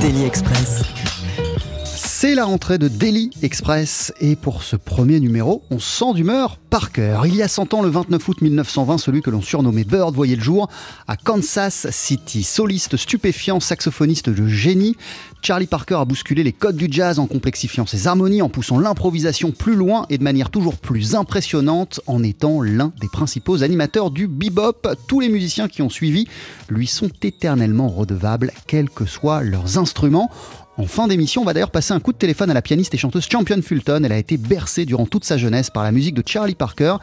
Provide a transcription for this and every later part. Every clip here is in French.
Daily Express. C'est la rentrée de Daily Express et pour ce premier numéro, on sent d'humeur par cœur. Il y a 100 ans, le 29 août 1920, celui que l'on surnommait Bird voyait le jour à Kansas City. Soliste stupéfiant, saxophoniste de génie, Charlie Parker a bousculé les codes du jazz en complexifiant ses harmonies, en poussant l'improvisation plus loin et de manière toujours plus impressionnante, en étant l'un des principaux animateurs du bebop. Tous les musiciens qui ont suivi lui sont éternellement redevables, quels que soient leurs instruments. En fin d'émission, on va d'ailleurs passer un coup de téléphone à la pianiste et chanteuse Champion Fulton. Elle a été bercée durant toute sa jeunesse par la musique de Charlie Parker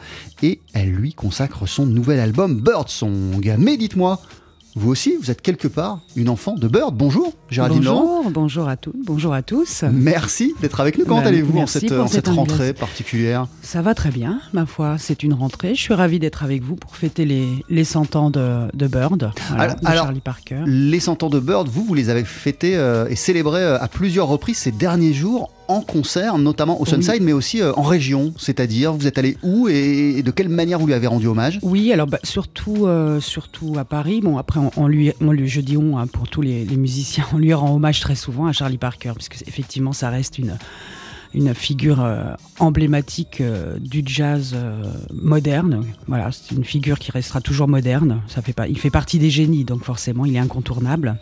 et elle lui consacre son nouvel album Birdsong. Mais dites-moi, vous aussi, vous êtes quelque part une enfant de Bird. Bonjour, Géraldine Laurent. Bonjour, bonjour à toutes, bonjour à tous. Merci d'être avec nous. Comment Ben, allez-vous en cette, en rentrée particulière? Ça va très bien, ma foi, c'est une rentrée. Je suis ravie d'être avec vous pour fêter les, les 100 ans de, de Bird, voilà, Alors- de Charlie Parker. Les 100 ans de Bird, vous, vous les avez fêtés euh, et célébrés euh, à plusieurs reprises ces derniers jours en concert, notamment au Oui. Sunside, mais aussi euh, en région. C'est-à-dire, vous êtes allé où et, et de quelle manière vous lui avez rendu hommage? Oui, alors bah, surtout, euh, surtout à Paris. Bon, après, on, on lui, on lui, je dis on hein, pour tous les, les musiciens, on lui rend hommage très souvent à Charlie Parker, puisque effectivement, ça reste une, une figure euh, emblématique euh, du jazz euh, moderne. Voilà, c'est une figure qui restera toujours moderne. Ça fait pas, il fait partie des génies, donc forcément, il est incontournable.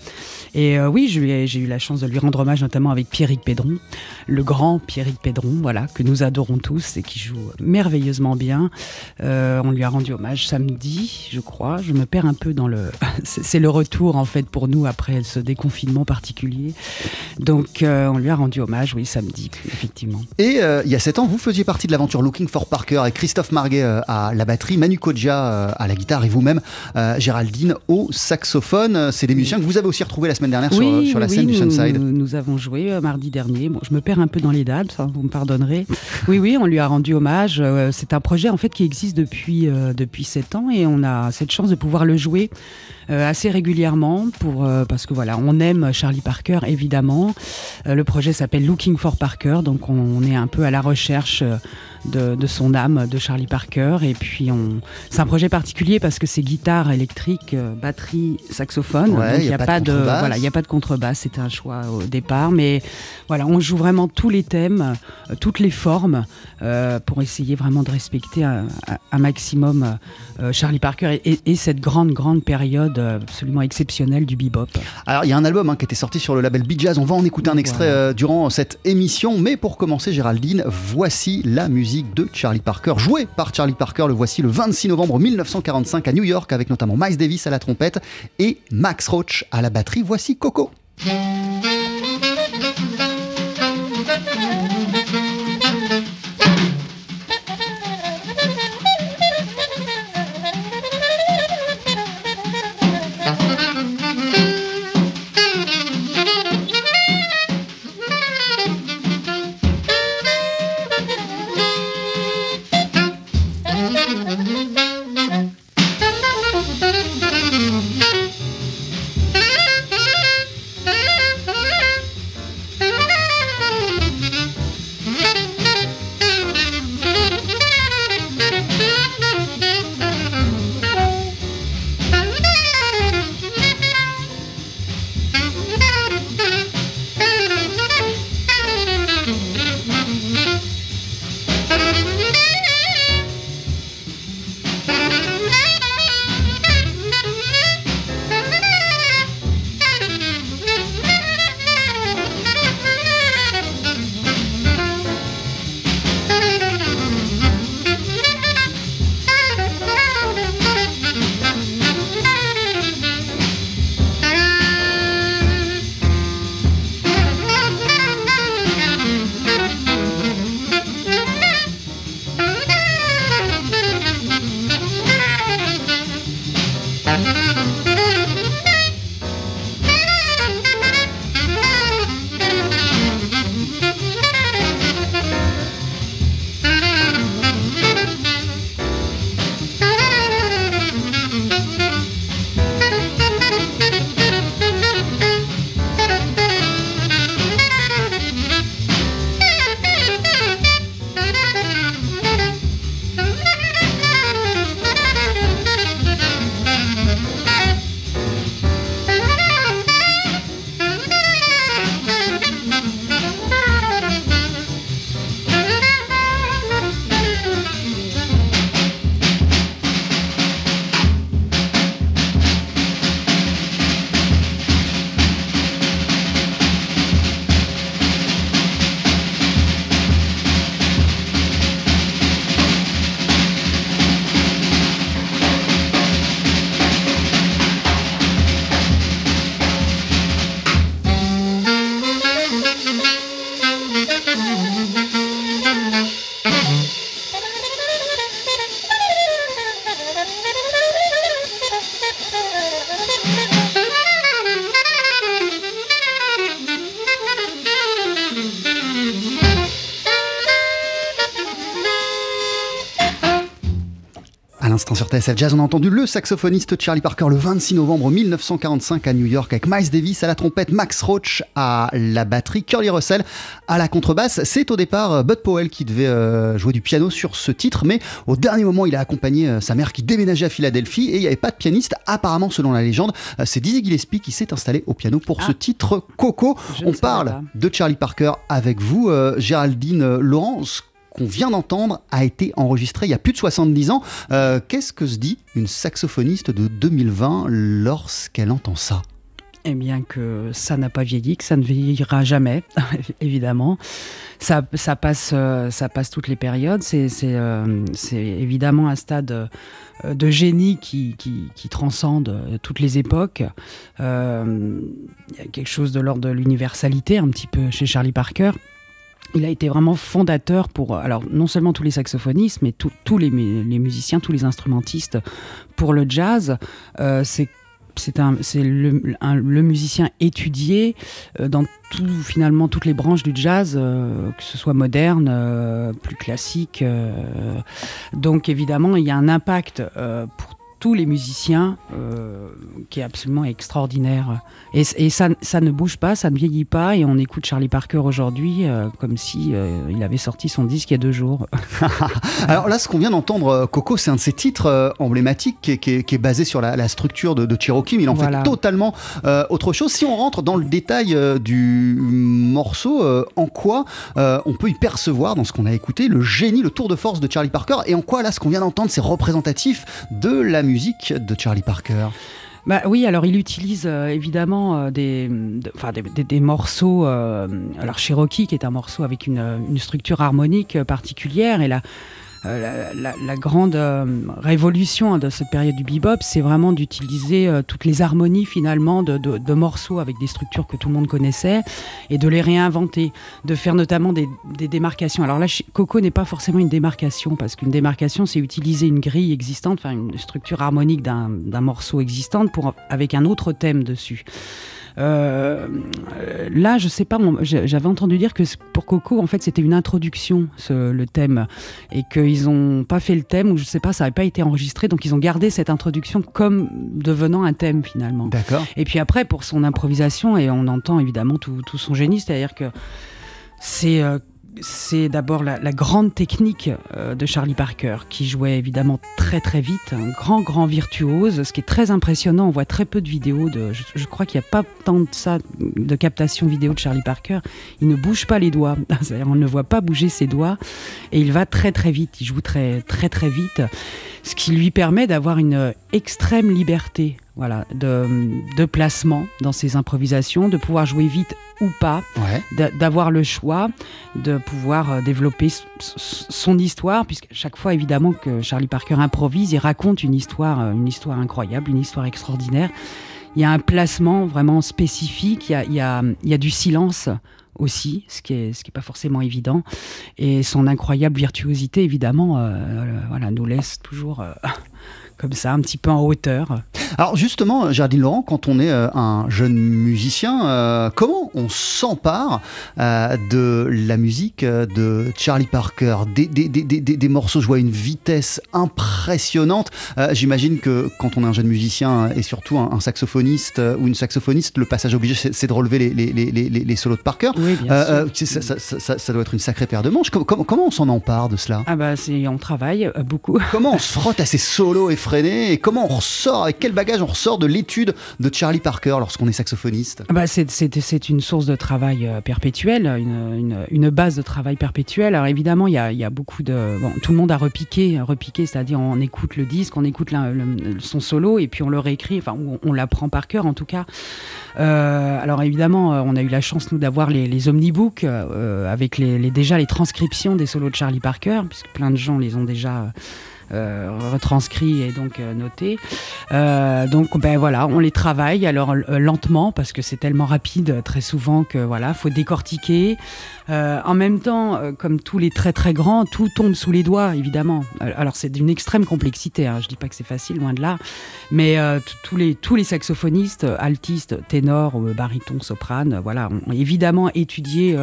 Et oui, j'ai eu la chance de lui rendre hommage, notamment avec Pierrick Pédron, le grand Pierrick Pédron, voilà, que nous adorons tous et qui joue merveilleusement bien. On lui a rendu hommage samedi, je crois. Je me perds un peu dans le. c'est le retour en fait pour nous après ce déconfinement particulier. Donc on lui a rendu hommage, oui, samedi, effectivement. Et euh, il y a 7 ans, vous faisiez partie de l'aventure Looking for Parker avec Christophe Marguet euh, à la batterie, Manu Kodja euh, à la guitare et vous-même, Géraldine, au saxophone. C'est des musiciens que vous avez aussi retrouvés la semaine dernière sur, sur la oui, scène du Sunside. Nous, nous avons joué mardi dernier. Bon, je me perds un peu dans les dates, hein, vous me pardonnerez. Oui, oui, on lui a rendu hommage. C'est un projet en fait qui existe depuis depuis sept ans et on a cette chance de pouvoir le jouer assez régulièrement pour euh, parce que voilà, on aime Charlie Parker évidemment. Euh, le projet s'appelle Looking for Parker, donc on, on est un peu à la recherche. Euh, de, de son âme, de Charlie Parker. Et puis, on... c'est un projet particulier parce que c'est guitare électrique, euh, batterie, saxophone. Ouais, Donc, il n'y a, pas pas de voilà, il a pas de contrebasse. C'était un choix au départ. Mais voilà, on joue vraiment tous les thèmes, euh, toutes les formes euh, pour essayer vraiment de respecter un, maximum euh, Charlie Parker et, et- et cette grande, grande période euh, absolument exceptionnelle du bebop. Alors, il y a un album hein, qui était sorti sur le label Bee Jazz. On va en écouter un extrait Voilà. euh, durant cette émission. Mais pour commencer, Géraldine, voici la musique de Charlie Parker, jouée par Charlie Parker. Le voici le 26 novembre 1945 à New York, avec notamment Miles Davis à la trompette et Max Roach à la batterie. Voici Coco. TSF Jazz. On a entendu le saxophoniste Charlie Parker le 26 novembre 1945 à New York avec Miles Davis à la trompette, Max Roach à la batterie, Curly Russell à la contrebasse. C'est au départ euh, Bud Powell qui devait euh, jouer du piano sur ce titre, mais au dernier moment, il a accompagné euh, sa mère qui déménageait à Philadelphie et il n'y avait pas de pianiste. Apparemment, selon la légende, c'est Dizzy Gillespie qui s'est installé au piano pour ce Ah. titre Coco. Je On parle de Charlie Parker avec vous, Géraldine Laurence qu'on vient d'entendre a été enregistré il y a plus de 70 ans. Euh, Qu'est-ce que se dit une saxophoniste de 2020 lorsqu'elle entend ça? Eh bien que ça n'a pas vieilli, que ça ne vieillira jamais, évidemment. Ça, passe, euh, ça passe toutes les périodes. C'est euh, évidemment un stade de génie qui, transcende toutes les époques. Il y a quelque chose de l'ordre de l'universalité un petit peu chez Charlie Parker. Il a été vraiment fondateur pour, alors non seulement tous les saxophonistes, mais tous les, mu- les musiciens, tous les instrumentistes pour le jazz. Euh, c'est le, musicien étudié euh, dans tout, finalement toutes les branches du jazz, euh, que ce soit moderne, euh, plus classique. euh. donc évidemment, il y a un impact euh, pour tous les musiciens euh, qui est absolument extraordinaire. Et, et ça, ça ne bouge pas, ça ne vieillit pas, et on écoute Charlie Parker aujourd'hui euh, comme si euh, il avait sorti son disque il y a deux jours. Alors là, ce qu'on vient d'entendre, Coco, c'est un de ses titres emblématiques qui est, qui est- qui est basé sur la, la structure de, de Cherokee, mais il en Voilà. fait totalement autre chose. Si on rentre dans le détail du morceau, en quoi on peut y percevoir dans ce qu'on a écouté le génie, le tour de force de Charlie Parker, et en quoi là, ce qu'on vient d'entendre, c'est représentatif de la musique de Charlie Parker Bah oui, alors il utilise euh, évidemment euh, des, des, des- morceaux. euh, alors Cherokee, qui est un morceau avec une, une structure harmonique particulière, et euh, la, la- la grande euh, révolution de cette période du bebop, c'est vraiment d'utiliser euh, toutes les harmonies finalement de, de- de morceaux avec des structures que tout le monde connaissait et de les réinventer, de faire notamment des, des démarcations. Alors là, Coco n'est pas forcément une démarcation, parce qu'une démarcation, c'est utiliser une grille existante, enfin une structure harmonique d'un morceau existant pour, avec un autre thème dessus. Euh, là, je sais pas, j'avais entendu dire que pour Coco, en fait, c'était une introduction, ce- le thème, et qu'ils n'ont pas fait le thème, ou je sais pas, ça n'avait pas été enregistré, donc ils ont gardé cette introduction comme devenant un thème finalement. D'accord. Et puis après, pour son improvisation, et on entend évidemment tout, tout son génie, c'est-à-dire que c'est euh, c'est d'abord la, grande technique euh, de Charlie Parker, qui jouait évidemment très très vite, un grand grand virtuose, ce qui est très impressionnant. On voit très peu de vidéos, de, je, crois qu'il n'y a pas tant de ça, de captation vidéo de Charlie Parker. Il ne bouge pas les doigts, on ne voit pas bouger ses doigts, et il va très très vite, il joue très très très vite, ce qui lui permet d'avoir une extrême liberté voilà, de, de placement dans ses improvisations, de pouvoir jouer vite ou pas, Ouais. d'avoir le choix, de pouvoir euh, développer son histoire, puisque chaque fois évidemment que Charlie Parker improvise, il raconte une histoire, euh, une histoire incroyable, une histoire extraordinaire. Il y a un placement vraiment spécifique, il y a, il y a- il y a du silence aussi, ce qui est ce qui est pas forcément évident, et son incroyable virtuosité évidemment, euh, euh, voilà, nous laisse toujours euh, comme ça, un petit peu en hauteur. Alors justement, Géraldine Laurent, quand on est euh, un jeune musicien, euh, comment on s'empare euh, de la musique de Charlie Parker? Des, des- des- des- morceaux joués à une vitesse impressionnante. J'imagine que quand on est un jeune musicien et surtout un, saxophoniste ou une saxophoniste, le passage obligé, c'est de relever les, les- les- les- les solos de Parker. Oui, bien sûr. c'est- ça, ça- ça- ça- ça doit être une sacrée paire de manches. Com- com- comment on s'en empare de cela? Ah bah on travaille beaucoup. Comment on se frotte à ces solos et comment on ressort, avec quel bagage on ressort de l'étude de Charlie Parker lorsqu'on est saxophoniste? Ah Bah, c'est, une source de travail euh, perpétuelle, une, une, une base de travail perpétuelle. Alors évidemment, il y a, y a beaucoup de... Bon, tout le monde a repiqué, repiqué c'est-à-dire on écoute le disque, on écoute son solo et puis on le réécrit, enfin on, l'apprend par cœur en tout cas. Euh, alors évidemment, euh, on a eu la chance nous d'avoir les, omnibooks avec les, déjà les transcriptions des solos de Charlie Parker, puisque plein de gens les ont déjà retranscrits et donc euh, notés. Euh, donc ben voilà, on les travaille alors euh, lentement parce que c'est tellement rapide euh, très souvent que voilà, faut décortiquer. Euh, en même temps, euh, comme tous les très très grands, tout tombe sous les doigts évidemment. Euh, Alors c'est d'une extrême complexité. Hein. Je dis pas que c'est facile, loin de là. Mais tous les tous les saxophonistes, altistes, ténors, barytons, sopranes, voilà, ont évidemment étudié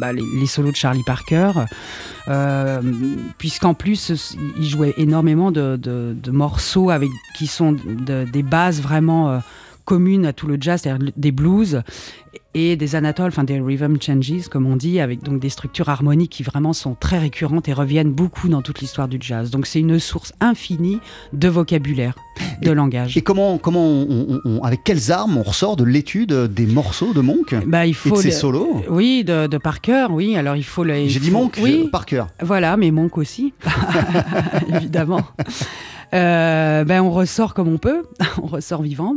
bah, les, solos de Charlie Parker, puisqu'en plus il jouait énormément de, morceaux avec qui sont de- des bases vraiment communes à tout le jazz, c'est-à-dire des blues et des anatoles, enfin des rhythm changes comme on dit, avec donc des structures harmoniques qui vraiment sont très récurrentes et reviennent beaucoup dans toute l'histoire du jazz. Donc c'est une source infinie de vocabulaire, de langage. Et comment, comment on- on- on- avec quelles armes on ressort de l'étude des morceaux de Monk Bah, il et de ses solos Oui, de, de par cœur, oui. Alors il faut J'ai dit Monk Oui, je- par cœur. Voilà, mais Monk aussi, évidemment. Euh, ben on ressort comme on peut, on ressort vivant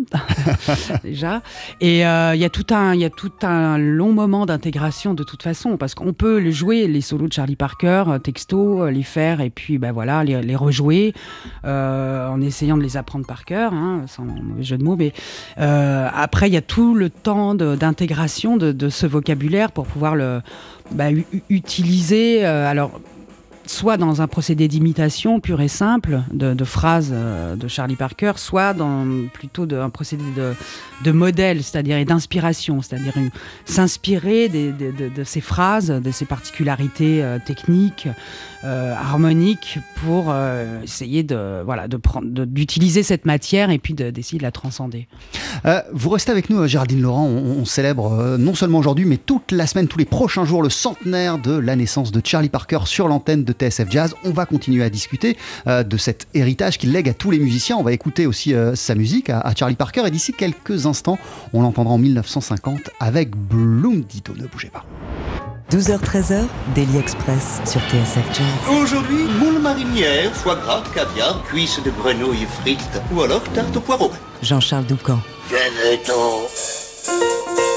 déjà. Et euh, il y a tout un, y a tout un long moment d'intégration de toute façon, parce qu'on peut le jouer les solos de Charlie Parker, euh, texto, les faire et puis ben voilà, les, les rejouer en essayant de les apprendre par cœur, hein, sans mauvais jeu de mots. Mais après, il y a tout le temps d'intégration de, de ce vocabulaire pour pouvoir le u- utiliser. alors soit dans un procédé d'imitation pur et simple de, phrases euh, de Charlie Parker, soit dans plutôt de- un procédé de, modèle, c'est-à-dire et d'inspiration, c'est-à-dire s'inspirer de, ces phrases, de ces particularités euh, techniques, euh, harmoniques, pour essayer de voilà d'utiliser cette matière et puis de- d'essayer de la transcender. Vous restez avec nous, Géraldine Laurent. On, on célèbre non seulement aujourd'hui, mais toute la semaine, tous les prochains jours, le centenaire de la naissance de Charlie Parker sur l'antenne de TSF Jazz. On va continuer à discuter euh, de cet héritage qu'il lègue à tous les musiciens. On va écouter aussi euh, sa musique à, à Charlie Parker. Et d'ici quelques instants, on l'entendra en 1950 avec Bloom Dito. Ne bougez pas. 12h-13h, Daily Express sur TSF Jazz. Aujourd'hui, moule marinière, foie gras, caviar, cuisses de grenouille frites ou alors tarte au poireau. Jean-Charles Doucan. Venez-t'en.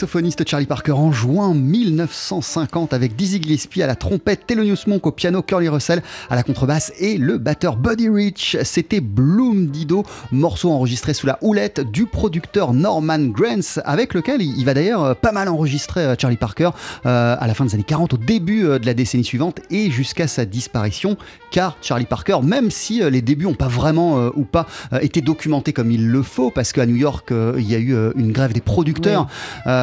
Saxophoniste Charlie Parker en juin 1950 avec Dizzy Gillespie à la trompette, Thelonious Monk au piano, Curly Russell à la contrebasse et le batteur Buddy Rich. C'était Bloom Dido, morceau enregistré sous la houlette du producteur Norman Granz avec lequel il va d'ailleurs euh, pas mal enregistrer euh, Charlie Parker euh, à la fin des années 40, au début de la décennie suivante et jusqu'à sa disparition car Charlie Parker, même si les débuts n'ont pas vraiment ou pas été documentés comme il le faut parce qu'à New York il y a eu une grève des producteurs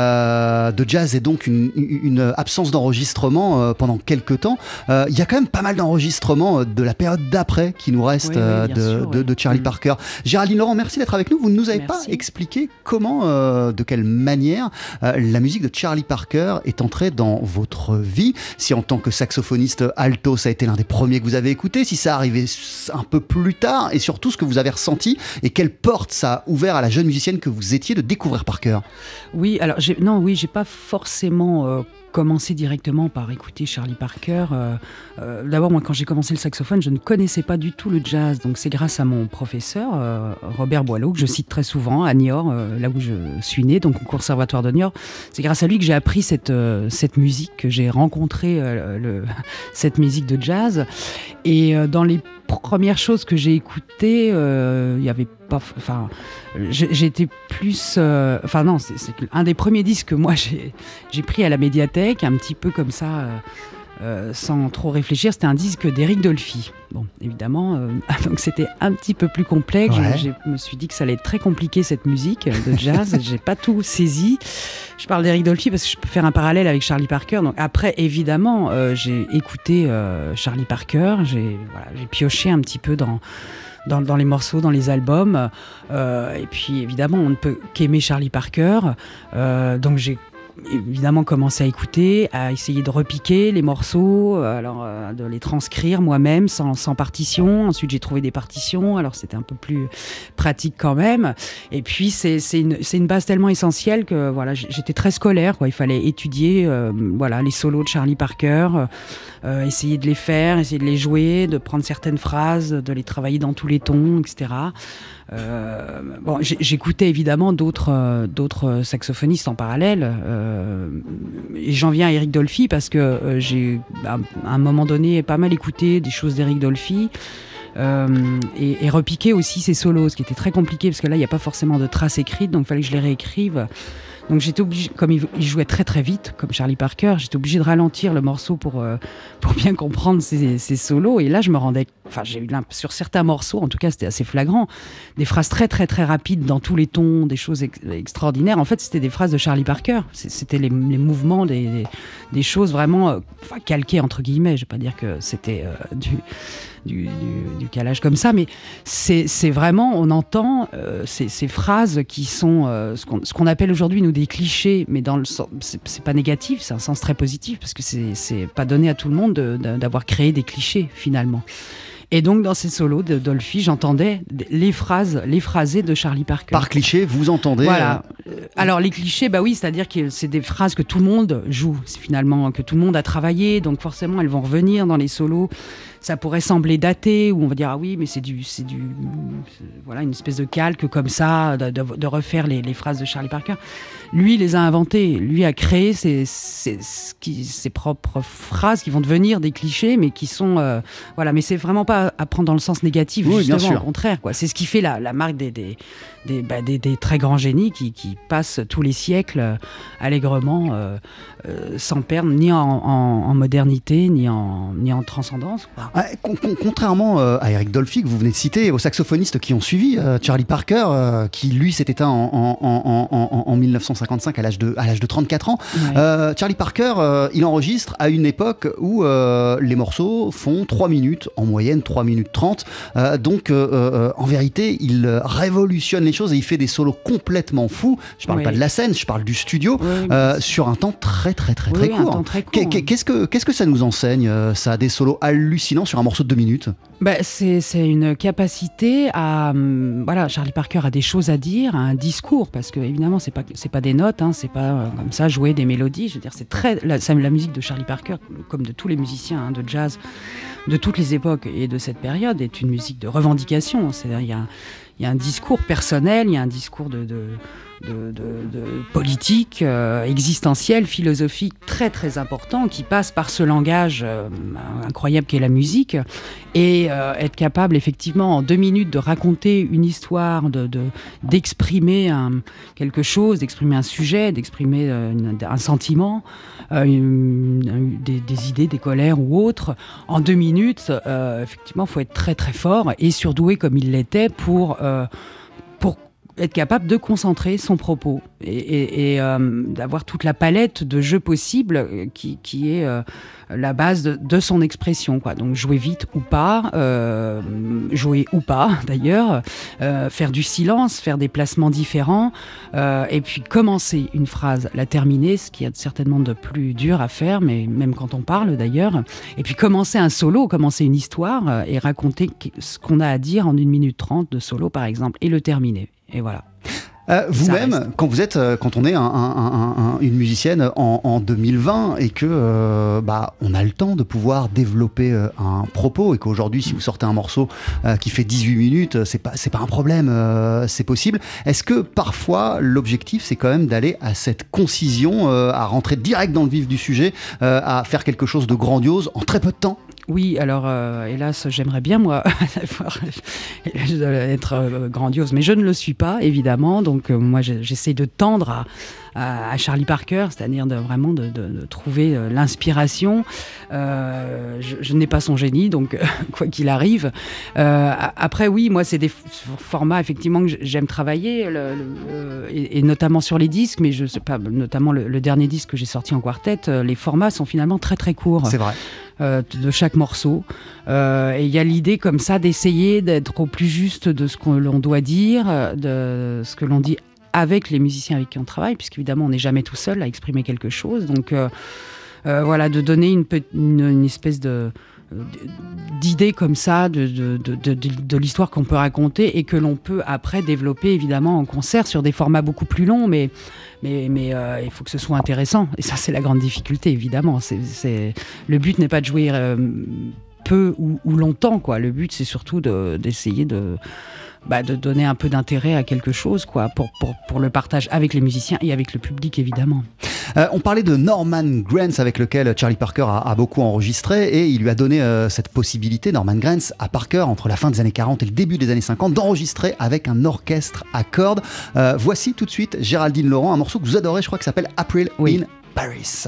euh, de jazz et donc une, absence d'enregistrement euh, pendant quelques temps. Euh, il y a quand même pas mal d'enregistrements de la période d'après qui nous reste de, Charlie mm. Parker. Géraldine Laurent, merci d'être avec nous. Vous ne nous avez pas expliqué comment, de quelle manière la musique de Charlie Parker est entrée dans votre vie. Si en tant que saxophoniste alto, ça a été l'un des premiers que vous avez écouté, si ça arrivait un peu plus tard et surtout ce que vous avez ressenti et quelle porte ça a ouvert à la jeune musicienne que vous étiez de découvrir Parker. Oui, alors non, oui, j'ai pas forcément euh, commencé directement par écouter Charlie Parker. Euh, euh, d'abord, moi, quand j'ai commencé le saxophone, je ne connaissais pas du tout le jazz. Donc, c'est grâce à mon professeur, Robert Boileau, que je cite très souvent à Niort, là où je suis né, donc au conservatoire de Niort. C'est grâce à lui que j'ai appris cette, musique, que j'ai rencontré cette musique de jazz. Et dans les première chose que j'ai écoutée, euh, il y avait pas. Enfin, j'étais plus. Euh, enfin, non, c'est un des premiers disques que moi j'ai pris à la médiathèque, un petit peu comme ça. Euh, sans trop réfléchir, c'était un disque d'Eric Dolphy. Bon, évidemment, euh, donc c'était un petit peu plus complexe. Je, me suis dit que ça allait être très compliqué cette musique de jazz. J'ai pas tout saisi. Je parle d'Eric Dolphy parce que je peux faire un parallèle avec Charlie Parker. Donc après, évidemment, euh, j'ai écouté Charlie Parker. J'ai voilà, pioché un petit peu dans dans, dans, les morceaux, dans les albums. et puis évidemment, on ne peut qu'aimer Charlie Parker. donc j'ai évidemment commencé à écouter, à essayer de repiquer les morceaux, euh, alors euh, de les transcrire moi-même sans, partition. Ensuite, j'ai trouvé des partitions, alors c'était un peu plus pratique quand même. Et puis, c'est une, base tellement essentielle que voilà, j'étais très scolaire. Il fallait étudier euh, voilà, les solos de Charlie Parker, essayer de les faire, essayer de les jouer, de prendre certaines phrases, de les travailler dans tous les tons, etc. Bon, j'écoutais évidemment d'autres saxophonistes en parallèle. Euh, j'en viens à Eric Dolphy parce que j'ai à un moment donné pas mal écouté des choses d'Eric Dolphy. et, et, repiquer aussi ses solos, ce qui était très compliqué parce que là il n'y a pas forcément de traces écrites, donc il fallait que je les réécrive. Donc j'étais obligé, comme il, jouait très très vite, comme Charlie Parker, j'étais obligé de ralentir le morceau pour, euh, pour bien comprendre ses, solos. Et là, je me rendais, enfin, j'ai eu sur certains morceaux, en tout cas, c'était assez flagrant, des phrases très très très rapides dans tous les tons, des choses extraordinaires. En fait, c'était des phrases de Charlie Parker. C'était les, mouvements des, des, choses vraiment, euh, calquées entre guillemets. Je vais pas dire que c'était euh, du du, calage comme ça, mais c'est vraiment, on entend euh, ces, phrases qui sont euh, ce qu'on appelle aujourd'hui, nous, des clichés, mais dans le c'est pas négatif, c'est un sens très positif, parce que c'est pas donné à tout le monde d'avoir créé des clichés, finalement. Et donc, dans ces solos de Dolphy, j'entendais les phrases, les phrasés de Charlie Parker. Par cliché, vous entendez Voilà. Euh, Alors, les clichés, bah oui, c'est-à-dire que c'est des phrases que tout le monde joue, finalement, que tout le monde a travaillé, donc forcément, elles vont revenir dans les solos ça pourrait sembler daté, ou on va dire ah oui, mais c'est du, c'est du, voilà, une espèce de calque comme ça, de, refaire les, phrases de Charlie Parker. Lui, les a inventées. Lui a créé ses, ses, ses, propres phrases qui vont devenir des clichés, mais qui sont, euh, voilà. Mais c'est vraiment pas à prendre dans le sens négatif, justement, au contraire, quoi. C'est ce qui fait la, la marque des, des, des, bah, des, très grands génies qui, qui, passent tous les siècles euh, allègrement, euh, sans perdre ni en, en, modernité, ni en, ni en transcendance. Ah, contrairement euh, à Eric Dolphy, que vous venez de citer, aux saxophonistes qui ont suivi, euh, Charlie Parker, euh, qui lui s'est éteint en, 1955 à l'âge de, de 34 ans, Charlie Parker, il enregistre à une époque où les morceaux font 3 minutes, en moyenne 3 minutes 30. donc, en vérité, il révolutionne les choses et il fait des solos complètement fous. Je parle pas de la scène, je parle du studio, sur un temps très, très, très, très court. Qu'est-ce que, qu'est-ce que ça nous enseigne, ça a des solos hallucinants sur un morceau de deux minutes? Bah, c'est, une capacité à. Hum, voilà, Charlie Parker a des choses à dire, un discours, parce que évidemment, c'est pas, c'est pas des notes, hein, c'est pas euh, comme ça jouer des mélodies. Je veux dire, c'est très. La, la musique de Charlie Parker, comme de tous les musiciens hein, de jazz de toutes les époques et de cette période, est une musique de revendication. C'est-à-dire, il y a il y a un discours personnel, il y a un discours de, de de, de, politique, euh, existentiel, philosophique très très important qui passe par ce langage euh, incroyable qu'est la musique et euh, être capable effectivement en deux minutes de raconter une histoire, de d'exprimer quelque chose, d'exprimer un sujet, d'exprimer un sentiment, des, des, idées, des colères ou autres en deux minutes. effectivement, il faut être très très fort et surdoué comme il l'était pour être capable de concentrer son propos et, euh, d'avoir toute la palette de jeux possibles euh, qui, qui est euh, la base de, son expression. Quoi. Donc jouer vite ou pas, jouer ou pas d'ailleurs, faire du silence, faire des placements différents, et puis commencer une phrase, la terminer, ce qui est certainement de plus dur à faire, mais même quand on parle d'ailleurs, et puis commencer un solo, commencer une histoire et raconter ce qu'on a à dire en une minute trente de solo par exemple, et le terminer. Et voilà. Euh, vous-même, quand vous êtes, euh, quand on est une musicienne en, 2020 et que euh, bah, on a le temps de pouvoir développer un propos et qu'aujourd'hui, si vous sortez un morceau qui fait 18 minutes, c'est pas c'est pas un problème, c'est possible. Est-ce que parfois l'objectif c'est quand même d'aller à cette concision, à rentrer direct dans le vif du sujet, à faire quelque chose de grandiose en très peu de temps? Oui, alors euh, hélas, j'aimerais bien moi être euh, grandiose, mais je ne le suis pas évidemment. Donc euh, moi, j'essaie de tendre à, à, Charlie Parker, c'est-à-dire de, vraiment de, trouver euh, l'inspiration. Euh, je, n'ai pas son génie, donc quoi qu'il arrive. Euh, après, oui, moi, c'est des formats effectivement que j'aime travailler, et, notamment sur les disques, mais je sais pas, notamment le, dernier disque que j'ai sorti en quartet, les formats sont finalement très très courts. C'est vrai. de chaque morceau. et il y a l'idée comme ça d'essayer d'être au plus juste de ce que l'on doit dire, de ce que l'on dit avec les musiciens avec qui on travaille, puisqu'évidemment on n'est jamais tout seul à exprimer quelque chose. Donc euh, euh, voilà, de donner une, espèce de d'idées comme ça de, l'histoire qu'on peut raconter et que l'on peut après développer évidemment en concert sur des formats beaucoup plus longs. Mais mais, euh, il faut que ce soit intéressant. Et ça c'est la grande difficulté évidemment. Le but n'est pas de jouer peu ou, ou, longtemps quoi. Le but c'est surtout d'essayer de bah, de donner un peu d'intérêt à quelque chose, quoi, pour, pour, pour, le partage avec les musiciens et avec le public, évidemment. Euh, on parlait de Norman Granz, avec lequel Charlie Parker a, beaucoup enregistré, et il lui a donné euh, cette possibilité, Norman Granz, à Parker, entre la fin des années 40 et le début des années 50, d'enregistrer avec un orchestre à cordes. Euh, voici tout de suite Géraldine Laurent, un morceau que vous adorez, je crois, qui s'appelle April in Paris.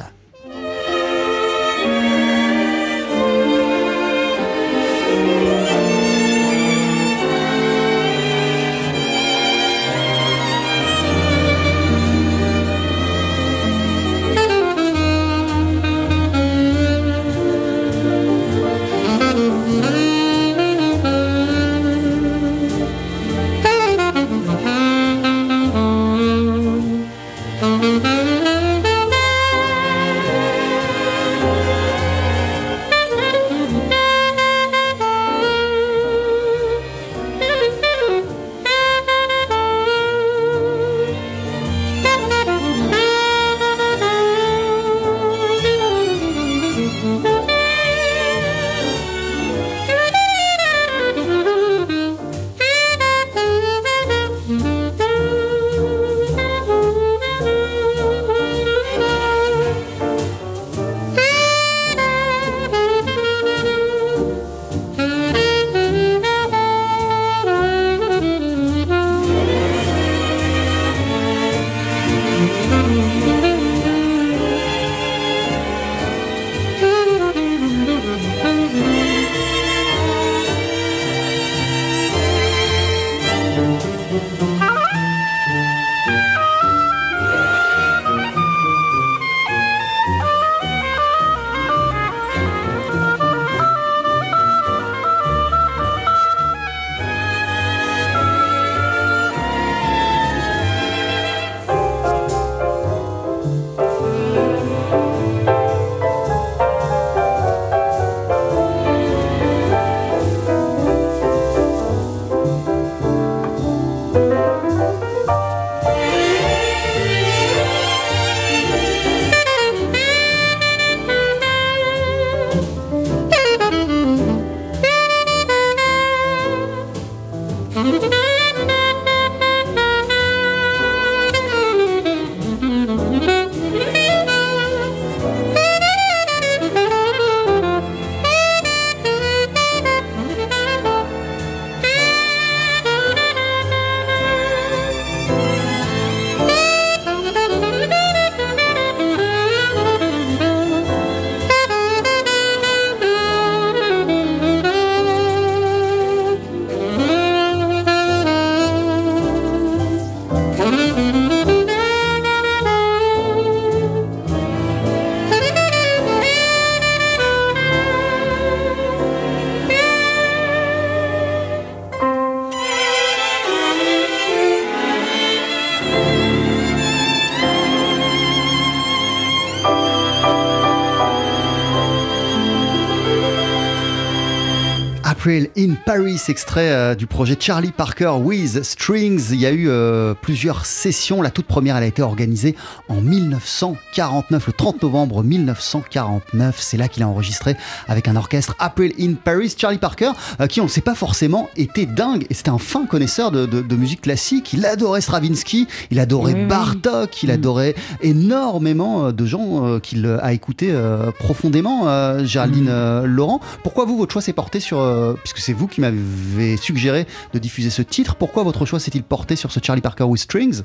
April in Paris, extrait euh, du projet Charlie Parker with Strings. Il y a eu euh, plusieurs sessions. La toute première, elle a été organisée en 1949, le 30 novembre 1949. C'est là qu'il a enregistré avec un orchestre April in Paris. Charlie Parker, euh, qui on ne sait pas forcément, était dingue et c'était un fin connaisseur de, de- de musique classique. Il adorait Stravinsky, il adorait Oui, oui. Bartok, il Mm. adorait énormément de gens qu'il a écouté euh, profondément. Géraldine Mm. Laurent, pourquoi vous, votre choix s'est porté sur, euh, puisque c'est vous qui m'avez suggéré de diffuser ce titre, pourquoi votre choix s'est-il porté sur ce Charlie Parker with Strings?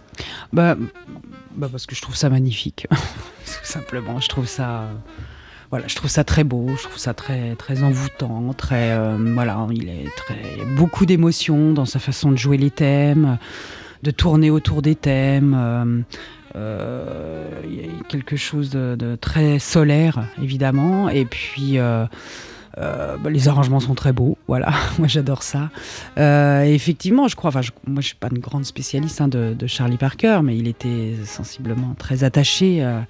Bah, bah parce que je trouve ça magnifique. Tout simplement, je trouve ça. Voilà, je trouve ça très beau, je trouve ça très très envoûtant, très euh, voilà, il est très y a beaucoup d'émotions dans sa façon de jouer les thèmes, de tourner autour des thèmes. euh, il y a quelque chose de, très solaire évidemment, et puis bah, les arrangements sont très beaux, voilà, moi j'adore ça. Euh, effectivement, je crois, enfin, je- moi je suis pas une grande spécialiste hein, de, Charlie Parker, mais il était sensiblement très attaché euh,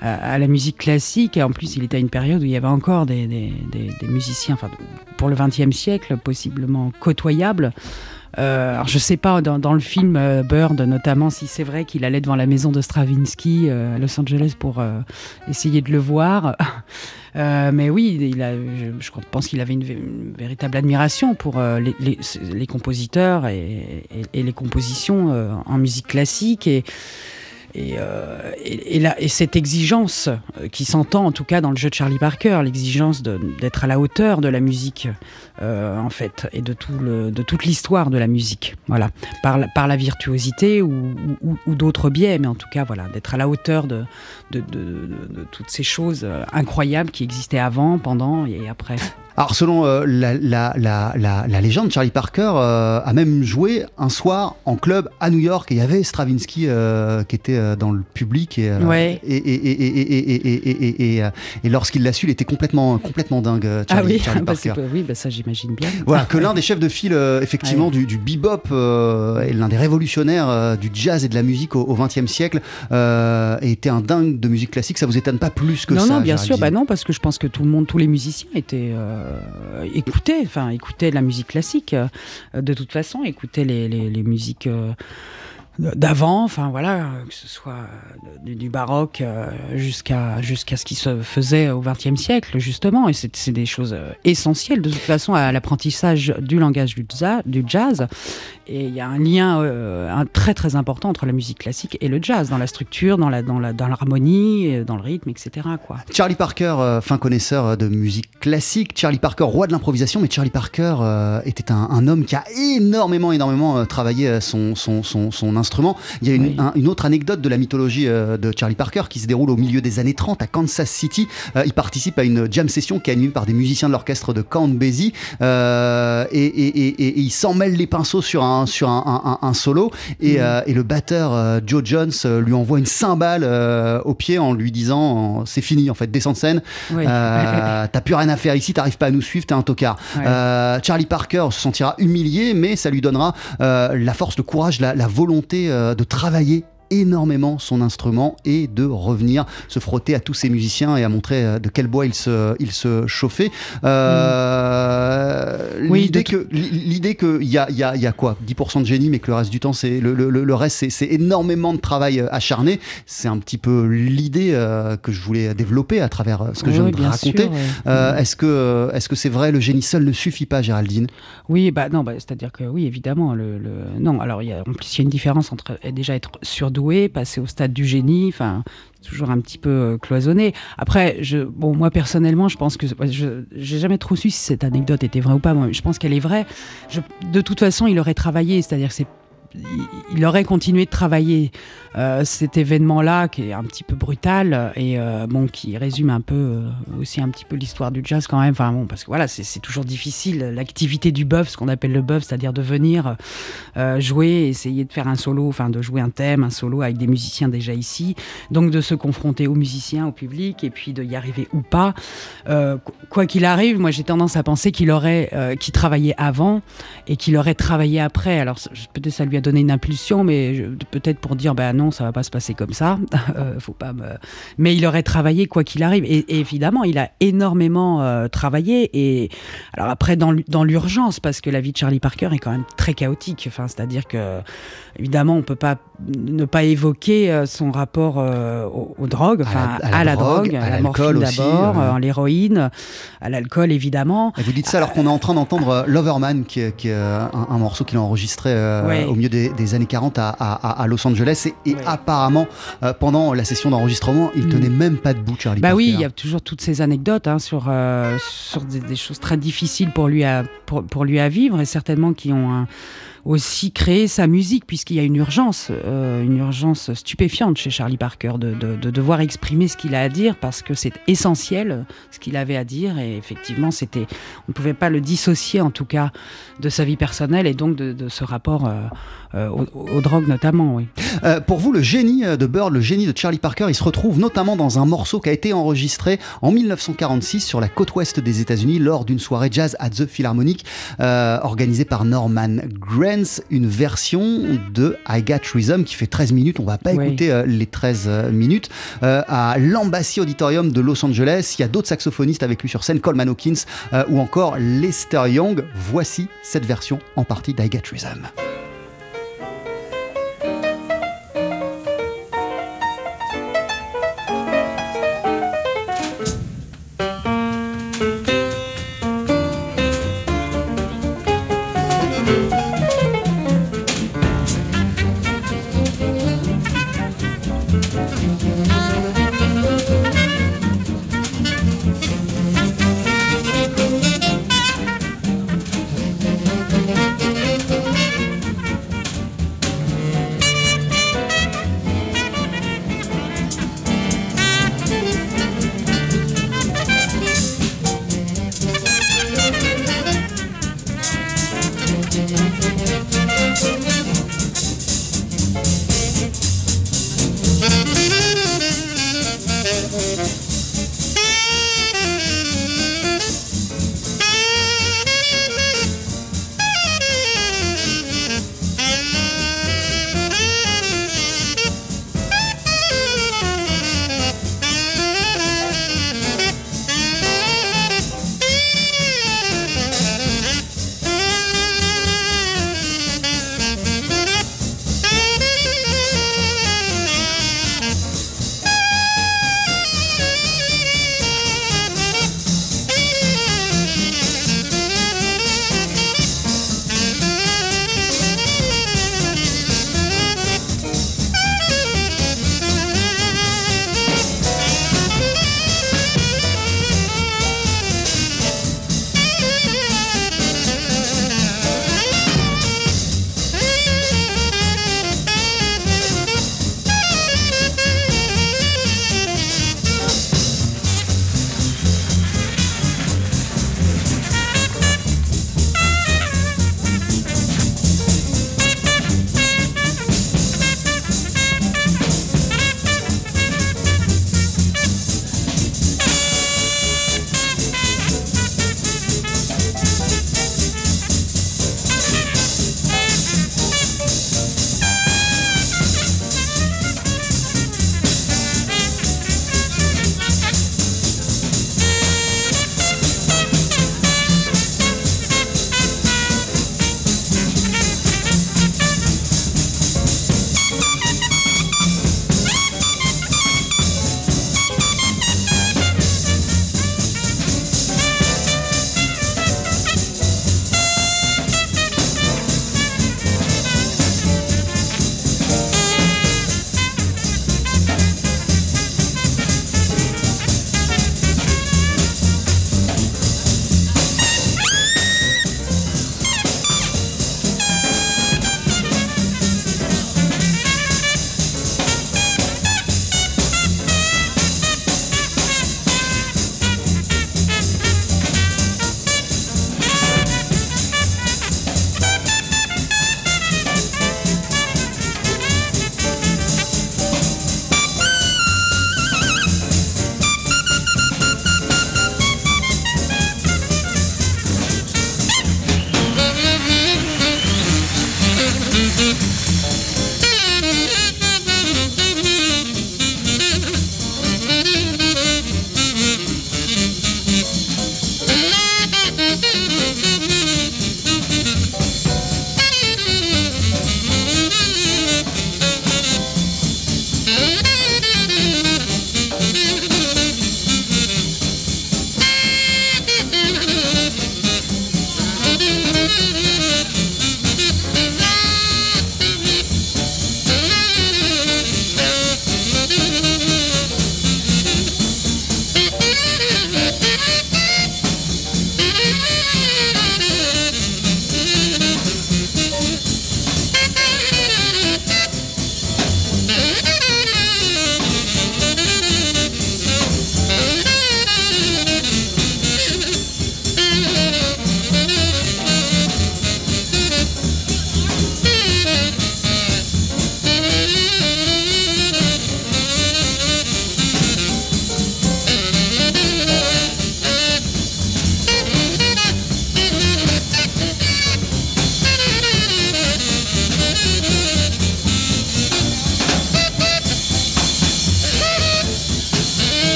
à, la musique classique. Et en plus, il était à une période où il y avait encore des, musiciens, enfin, pour le XXe siècle, possiblement côtoyables. Euh, alors je sais pas dans, le film euh, Bird notamment si c'est vrai qu'il allait devant la maison de Stravinsky à Los Angeles pour essayer de le voir. Euh, mais oui, je, pense qu'il avait une, vé- une véritable admiration pour euh, les, compositeurs et, les compositions euh, en musique classique et, cette exigence qui s'entend en tout cas dans le jeu de Charlie Parker, l'exigence d'être à la hauteur de la musique euh, en fait et de, tout le, de toute l'histoire de la musique, voilà, par la, par la virtuosité ou, ou- ou d'autres biais, mais en tout cas voilà, d'être à la hauteur de, de, de- de- de toutes ces choses euh, incroyables qui existaient avant, pendant et après. Alors selon euh, la, la- la- la- la légende, Charlie Parker euh, a même joué un soir en club à New York et il y avait Stravinsky euh, qui était dans le public et, Ouais. et, lorsqu'il l'a su, il était complètement, complètement dingue, euh, Charlie, ah oui, Charlie bah, Parker. c'est- oui, bah, ça j'imagine bien. Voilà, que l'un des chefs de file, euh, effectivement, Ouais. du, du bebop euh, et l'un des révolutionnaires euh, du jazz et de la musique au XXe siècle était un dingue de musique classique. Ça vous étonne pas plus que non, ça non, bien sûr, bah non, parce que je pense que tout le monde, tous les musiciens étaient écoutaient, enfin écoutaient la musique classique. de toute façon, écoutaient les, les, les musiques d'avant, enfin voilà, que ce soit euh, du, baroque euh, jusqu'à ce qui se faisait au XXe siècle justement, et c'est des choses euh, essentielles de toute façon à l'apprentissage du langage du, jazz. Et il y a un lien un très très important entre la musique classique et le jazz dans la structure, dans la dans la dans l'harmonie, dans le rythme, etc. Charlie Parker, fin connaisseur de musique classique, Charlie Parker, roi de l'improvisation, mais Charlie Parker était un, homme qui a énormément, énormément travaillé son, son, son, son instrument. Il y a une, Oui. un- une autre anecdote de la mythologie euh, de Charlie Parker qui se déroule au milieu des années 30 à Kansas City. Euh, il participe à une jam session qui est animée par des musiciens de l'orchestre de Count Basie euh, et, et, et, et- et il s'en mêle les pinceaux sur un, sur un, un- un- un solo et, euh, et le batteur Joe Jones lui envoie une cymbale au pied en lui disant c'est fini en fait descends de scène Oui. t'as plus rien à faire ici, t'arrives pas à nous suivre, t'es un tocard. Ouais. Charlie Parker se sentira humilié, mais ça lui donnera la force, le courage, la, la volonté euh, de travailler énormément son instrument et de revenir se frotter à tous ces musiciens et à montrer euh, de quel bois il se, il se chauffait. Euh, Oui, l'idée que l'idée que il y a, y, a, y a quoi? 10% de génie mais que le reste du temps c'est le, le, le- reste c'est- énormément de travail euh, acharné. C'est un petit peu l'idée euh, que je voulais développer à travers ce que je Oui, viens de raconter. sûr, ouais. euh, Est-ce que est-ce que c'est vrai? Le génie seul ne suffit pas Géraldine? Oui, bah non, bah, c'est-à-dire que oui, évidemment, le, le- non. Alors, il y a, en plus, il y a une différence entre déjà être surdoué, passer au stade du génie, enfin, toujours un petit peu euh, cloisonné. Après, je, bon, moi personnellement, je pense que je, j'ai jamais trop su si cette anecdote était vraie ou pas. Moi, je pense qu'elle est vraie. Je- de toute façon, il aurait travaillé, c'est-à-dire c'est il- aurait continué de travailler euh, cet événement-là qui est un petit peu brutal et euh, bon qui résume un peu euh, aussi un petit peu l'histoire du jazz quand même. Enfin bon parce que voilà c'est toujours difficile l'activité du bœuf, ce qu'on appelle le bœuf, c'est-à-dire de venir jouer, essayer de faire un solo, enfin de jouer un thème, un solo avec des musiciens déjà ici, donc de se confronter aux musiciens, au public et puis de y arriver ou pas. Qu- quoi qu'il arrive, moi j'ai tendance à penser qu'il aurait, qu'il travaillait avant et qu'il aurait travaillé après. Alors peut-être ça lui a donné une impulsion, mais peut-être pour dire, bah non, ça va pas se passer comme ça. Euh, faut pas me... Mais il aurait travaillé quoi qu'il arrive. Et, et évidemment, il a énormément euh, travaillé. Et alors après, dans, l'u- dans l'urgence, parce que la vie de Charlie Parker est quand même très chaotique. Enfin, c'est-à-dire que évidemment, on peut pas ne pas évoquer euh, son rapport euh, aux, aux drogues, À enfin la- à la drogue, à à, la morphine aussi, d'abord, euh. à l'héroïne, à l'alcool évidemment. Et vous dites ça alors qu'on est en train d'entendre Loverman, qui est, qui est, un, un morceau qu'il a enregistré Ouais. au milieu des, des années 40 à, à- à Los Angeles. Et, et Ouais. apparemment, euh, pendant la session d'enregistrement, il Mm. tenait même pas debout, Charlie Bah Parker. oui, il y a toujours toutes ces anecdotes hein, sur, euh, sur des, des choses très difficiles pour lui à, pour, pour lui à vivre et certainement qui ont un- aussi créé sa musique puisqu'il y a une urgence, euh, une urgence stupéfiante chez Charlie Parker de, de- de devoir exprimer ce qu'il a à dire parce que c'est essentiel ce qu'il avait à dire et effectivement c'était, on ne pouvait pas le dissocier en tout cas de sa vie personnelle et donc de, de ce rapport euh, aux, aux drogues notamment, oui. Euh, pour vous, le génie euh, de Bird, le génie de Charlie Parker, il se retrouve notamment dans un morceau qui a été enregistré en 1946 sur la côte ouest des États-Unis lors d'une soirée jazz at the Philharmonic euh, organisée par Norman Granz, une version de I Got Rhythm qui fait 13 minutes. On va pas Oui. écouter euh, les 13 euh, minutes. Euh, à l'Embassy Auditorium de Los Angeles, il y a d'autres saxophonistes avec lui sur scène, Coleman Hawkins euh, ou encore Lester Young. Voici cette version en partie d'I Got Rhythm.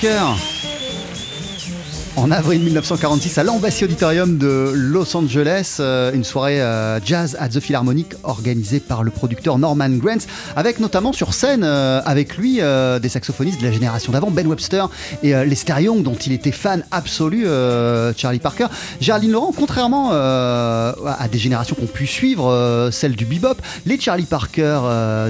Parker en avril 1946 à l'Embassy Auditorium de Los Angeles, euh, une soirée euh, jazz at the Philharmonic organisée par le producteur Norman Granz, avec notamment sur scène euh, avec lui des saxophonistes de la génération d'avant, Ben Webster et Lester Young, dont il était fan absolu, Charlie Parker. Géraldine Laurent, contrairement à des générations qu'on pu suivre, celle du bebop, les Charlie Parker,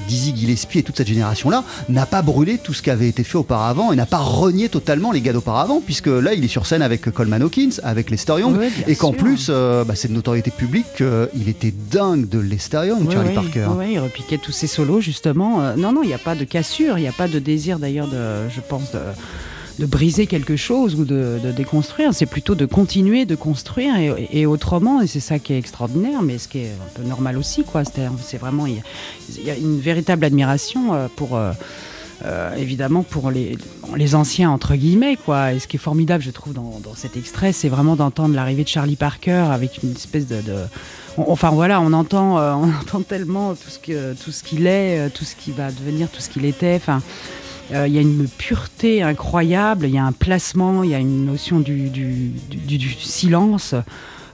Dizzy Gillespie et toute cette génération-là n'a pas brûlé tout ce qui avait été fait auparavant et n'a pas renié totalement les gars d'auparavant, puisque là il est sur scène avec Coleman Hawkins, avec Lester Young, et qu'en plus, euh, bah, c'est de notoriété publique qu'il était dingue de Lester Young, Charlie Parker. Oui, il repiquait tous ses solos, justement. Euh, non, non, il n'y a pas de cassure, il n'y a pas de désir d'ailleurs, de, je pense, de de briser quelque chose ou de, déconstruire, c'est plutôt de continuer de construire et, autrement, et c'est ça qui est extraordinaire, mais ce qui est un peu normal aussi, quoi. C'est vraiment, il y, a une véritable admiration euh, pour. Euh, évidemment pour les, les anciens entre guillemets quoi. Et ce qui est formidable, je trouve, dans, cet extrait, c'est vraiment d'entendre l'arrivée de Charlie Parker avec une espèce de, enfin voilà, on entend, euh, on entend tellement tout ce que tout ce qu'il est, euh, tout ce qui va devenir, tout ce qu'il était. Enfin, il y a une pureté incroyable, il y a un placement, il y a une notion du, du, du, silence.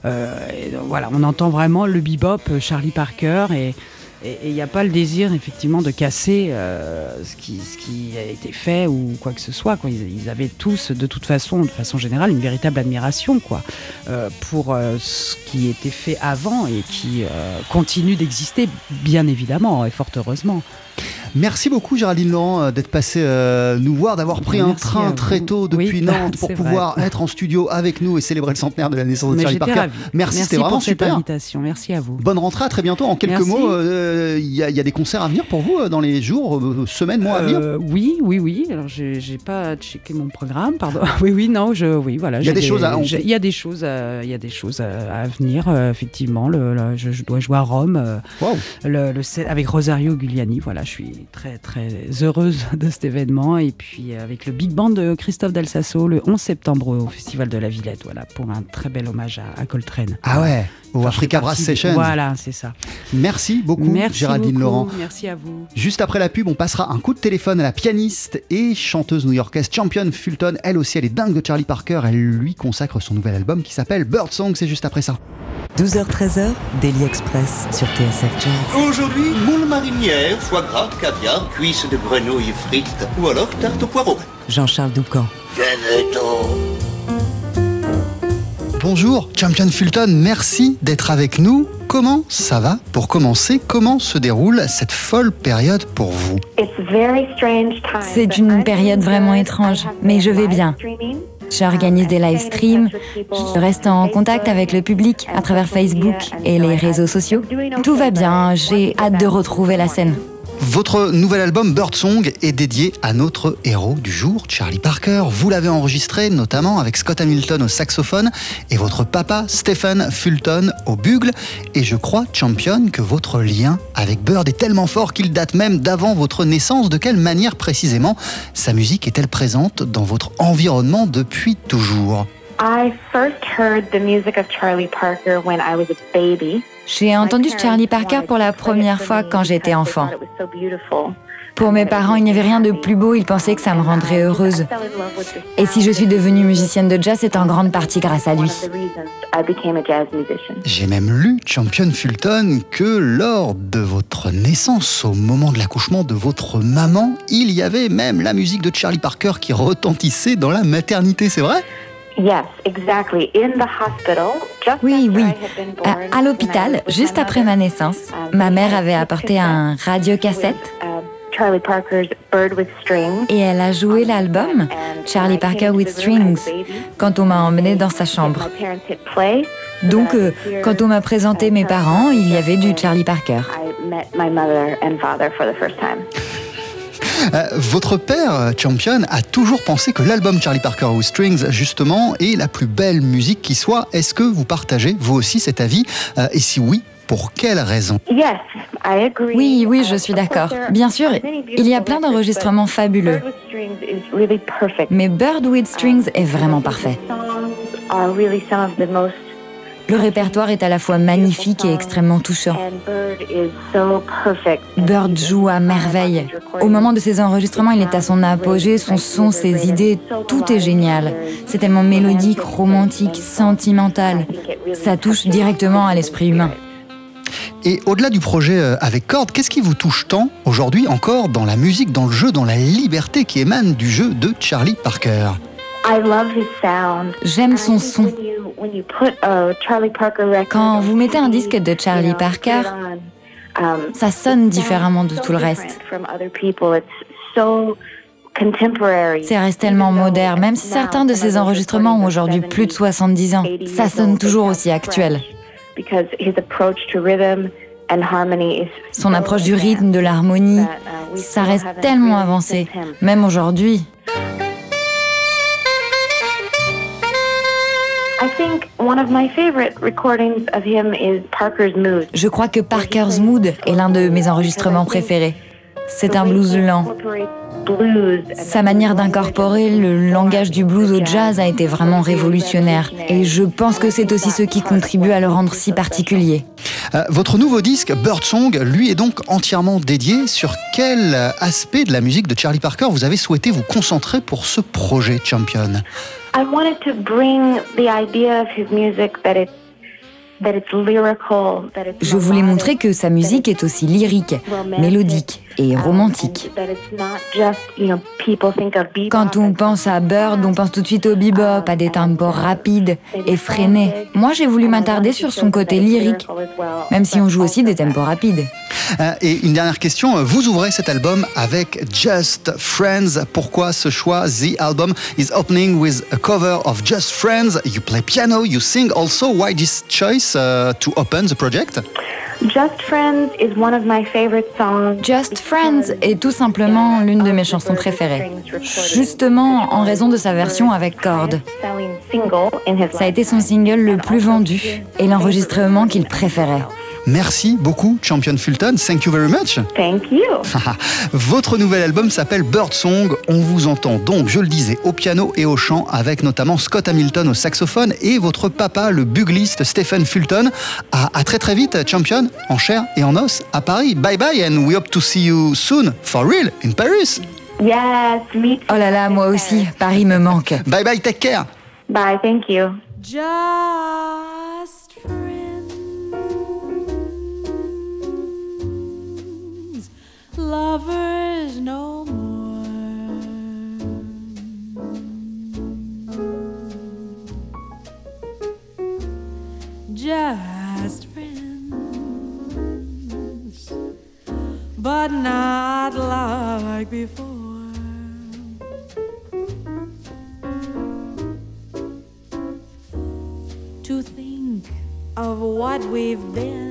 voilà, on entend vraiment le bebop, Charlie Parker et et il n'y a pas le désir effectivement de casser euh, ce, qui, a été fait ou quoi que ce soit. Ils, avaient tous, de toute façon, de façon générale, une véritable admiration quoi, euh, pour euh, ce qui était fait avant et qui continue d'exister, bien évidemment, et fort heureusement. Merci beaucoup Géraldine Laurent euh, d'être passée euh, nous voir, d'avoir pris un train très tôt depuis Nantes pour pouvoir être en studio avec nous et célébrer le centenaire de la naissance de Charlie Parker. Merci, c'était vraiment super. invitation. Merci à vous. Bonne rentrée, à très bientôt. En quelques mots, euh, il y, a des concerts à venir pour vous dans les jours, semaines, mois à venir? Oui, oui, oui. Alors j'ai pas checké mon programme, pardon. oui, oui, non, je, oui, voilà. Il y a des, choses à. Il y a des choses, il y a des choses à, venir. effectivement, le, je, dois jouer à Rome. Le, avec Rosario Giuliani. Voilà, je suis très très heureuse de cet événement et puis euh, avec le big band de Christophe Dalsasso le 11 septembre au Festival de la Villette voilà pour un très bel hommage à, Coltrane. Ah ouais au Africa Brass Session. Voilà, c'est ça. Merci beaucoup, Géraldine Laurent. Merci à vous. Juste après la pub, on passera un coup de téléphone à la pianiste et chanteuse new-yorkaise Champion Fulton. Elle aussi, elle est dingue de Charlie Parker. Elle lui consacre son nouvel album qui s'appelle Bird Song. C'est juste après ça. 12h-13h, Daily Express sur TSF Jazz. Aujourd'hui, moule marinière, foie gras, caviar, cuisses de grenouille frites ou alors tarte au poireau. Jean-Charles Doucan. Bonjour, Champion Fulton, merci d'être avec nous. Comment ça va Pour commencer, comment se déroule cette folle période pour vous? C'est une période vraiment étrange, mais je vais bien. J'organise des live streams, je reste en contact avec le public à travers Facebook et les réseaux sociaux. Tout va bien, j'ai hâte de retrouver la scène. Votre nouvel album Birdsong est dédié à notre héros du jour, Charlie Parker. Vous l'avez enregistré notamment avec Scott Hamilton au saxophone et votre papa Stephen Fulton au bugle. Et je crois, Champion, que votre lien avec Bird est tellement fort qu'il date même d'avant votre naissance. De quelle manière précisément sa musique est-elle présente dans votre environnement depuis toujours? I first heard the music of Charlie Parker when I was a baby. J'ai entendu Charlie Parker pour la première fois quand j'étais enfant. Pour mes parents, il n'y avait rien de plus beau, ils pensaient que ça me rendrait heureuse. Et si je suis devenue musicienne de jazz, c'est en grande partie grâce à lui. J'ai même lu, Champion Fulton, que lors de votre naissance, au moment de l'accouchement de votre maman, il y avait même la musique de Charlie Parker qui retentissait dans la maternité, c'est vrai? Oui, oui. À, l'hôpital, juste après ma naissance, um, ma mère avait apporté un radiocassette. Um, Et elle a joué l'album Charlie Parker with Strings quand on m'a emmené dans sa chambre. Donc, euh, quand on m'a présenté mes parents, il y avait du Charlie Parker. Euh, votre père, Champion, a toujours pensé que l'album Charlie Parker with Strings, justement, est la plus belle musique qui soit. Est-ce que vous partagez, vous aussi, cet avis? Euh, Et si oui, pour quelle raison? Oui, oui, je suis d'accord. Bien sûr, il y a plein d'enregistrements fabuleux. Mais Bird with Strings est vraiment parfait. Le répertoire est à la fois magnifique et extrêmement touchant. Bird joue à merveille. Au moment de ses enregistrements, il est à son apogée, son son, ses idées, tout est génial. C'est tellement mélodique, romantique, sentimental. Ça touche directement à l'esprit humain. Et au-delà du projet euh, avec cordes, qu'est-ce qui vous touche tant aujourd'hui encore dans la musique, dans le jeu, dans la liberté qui émane du jeu de Charlie Parker? J'aime son son. Quand vous mettez un disque de Charlie Parker, um, ça sonne différemment de tout le reste. Ça reste tellement moderne, même si certains de ses enregistrements ont aujourd'hui plus de 70 ans. Ça sonne toujours aussi actuel. Son approche du rythme, de l'harmonie, uh, ça reste tellement avancé, même aujourd'hui. Je crois que Parker's Mood est l'un de mes enregistrements préférés. C'est un blues lent. Sa manière d'incorporer le langage du blues au jazz a été vraiment révolutionnaire. Et je pense que c'est aussi ce qui contribue à le rendre si particulier. Euh, votre nouveau disque, Birdsong, lui est donc entièrement dédié. Sur quel aspect de la musique de Charlie Parker vous avez souhaité vous concentrer pour ce projet Champion? I wanted to bring the idea of his music that it's je voulais montrer que sa musique est aussi lyrique, mélodique et romantique. Quand on pense à Bird, on pense tout de suite au bebop, à des tempos rapides, effrénés. Moi, j'ai voulu m'attarder sur son côté lyrique, même si on joue aussi des tempos rapides. Euh, et une dernière question, vous ouvrez cet album avec Just Friends. Pourquoi ce choix? The album is opening with a cover of Just Friends. You play piano, you sing also. Why this choice uh, to open the project? Just Friends is one of my favorite songs. Just Friends est tout simplement l'une de mes chansons préférées. Justement en raison de sa version avec cordes. Ça a été son single le plus vendu et l'enregistrement qu'il préférait. Merci beaucoup, Champion Fulton. Thank you very much. Thank you. Votre nouvel album s'appelle Bird Song. On vous entend donc, je le disais, au piano et au chant, avec notamment Scott Hamilton au saxophone et votre papa, le bugliste Stephen Fulton. À, très très vite, Champion, en chair et en os, à Paris. Bye bye and we hope to see you soon, for real, in Paris. Yes, me Oh là là, moi aussi, Paris me manque. Bye bye, take care. Bye, thank you. Lovers no more. Just friends, but not like before. To think of what we've been